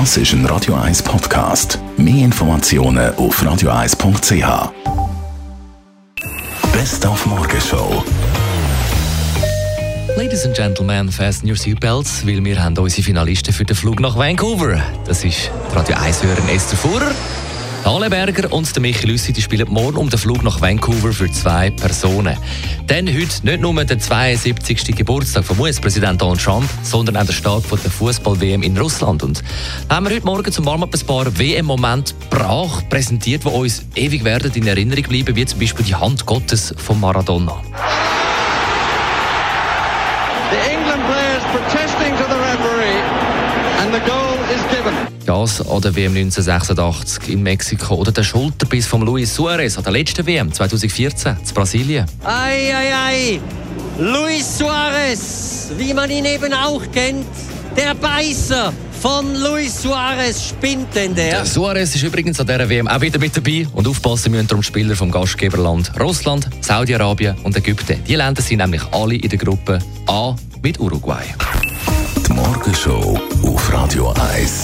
Das ist ein Radio 1 Podcast. Mehr Informationen auf radio1.ch. Best auf Morgenshow. Ladies and Gentlemen, fasten your seatbelts, weil wir haben unsere Finalisten für den Flug nach Vancouver. Das ist Radio 1-Hörerin Esther Fuhrer, Halle Berger und der Michi Lüssi die spielen morgen um den Flug nach Vancouver für zwei Personen. Denn heute nicht nur der 72. Geburtstag vom US-Präsident Donald Trump, sondern auch der Start der Fußball-WM in Russland. Und haben wir heute Morgen zum Warm-up ein paar WM-Momente brach präsentiert, die uns ewig werden in Erinnerung bleiben, wie zum Beispiel die Hand Gottes von Maradona. Das an der WM 1986 in Mexiko oder der Schulterbiss von Luis Suarez an der letzten WM 2014 in Brasilien. Ei, ei, ei! Luis Suarez, wie man ihn eben auch kennt, der Beißer von Luis Suarez spinnt denn der. der Suarez ist übrigens an dieser WM auch wieder mit dabei und aufpassen müssen darum Spieler vom Gastgeberland Russland, Saudi-Arabien und Ägypten. Die Länder sind nämlich alle in der Gruppe A mit Uruguay. Die Morgenshow auf Radio 1.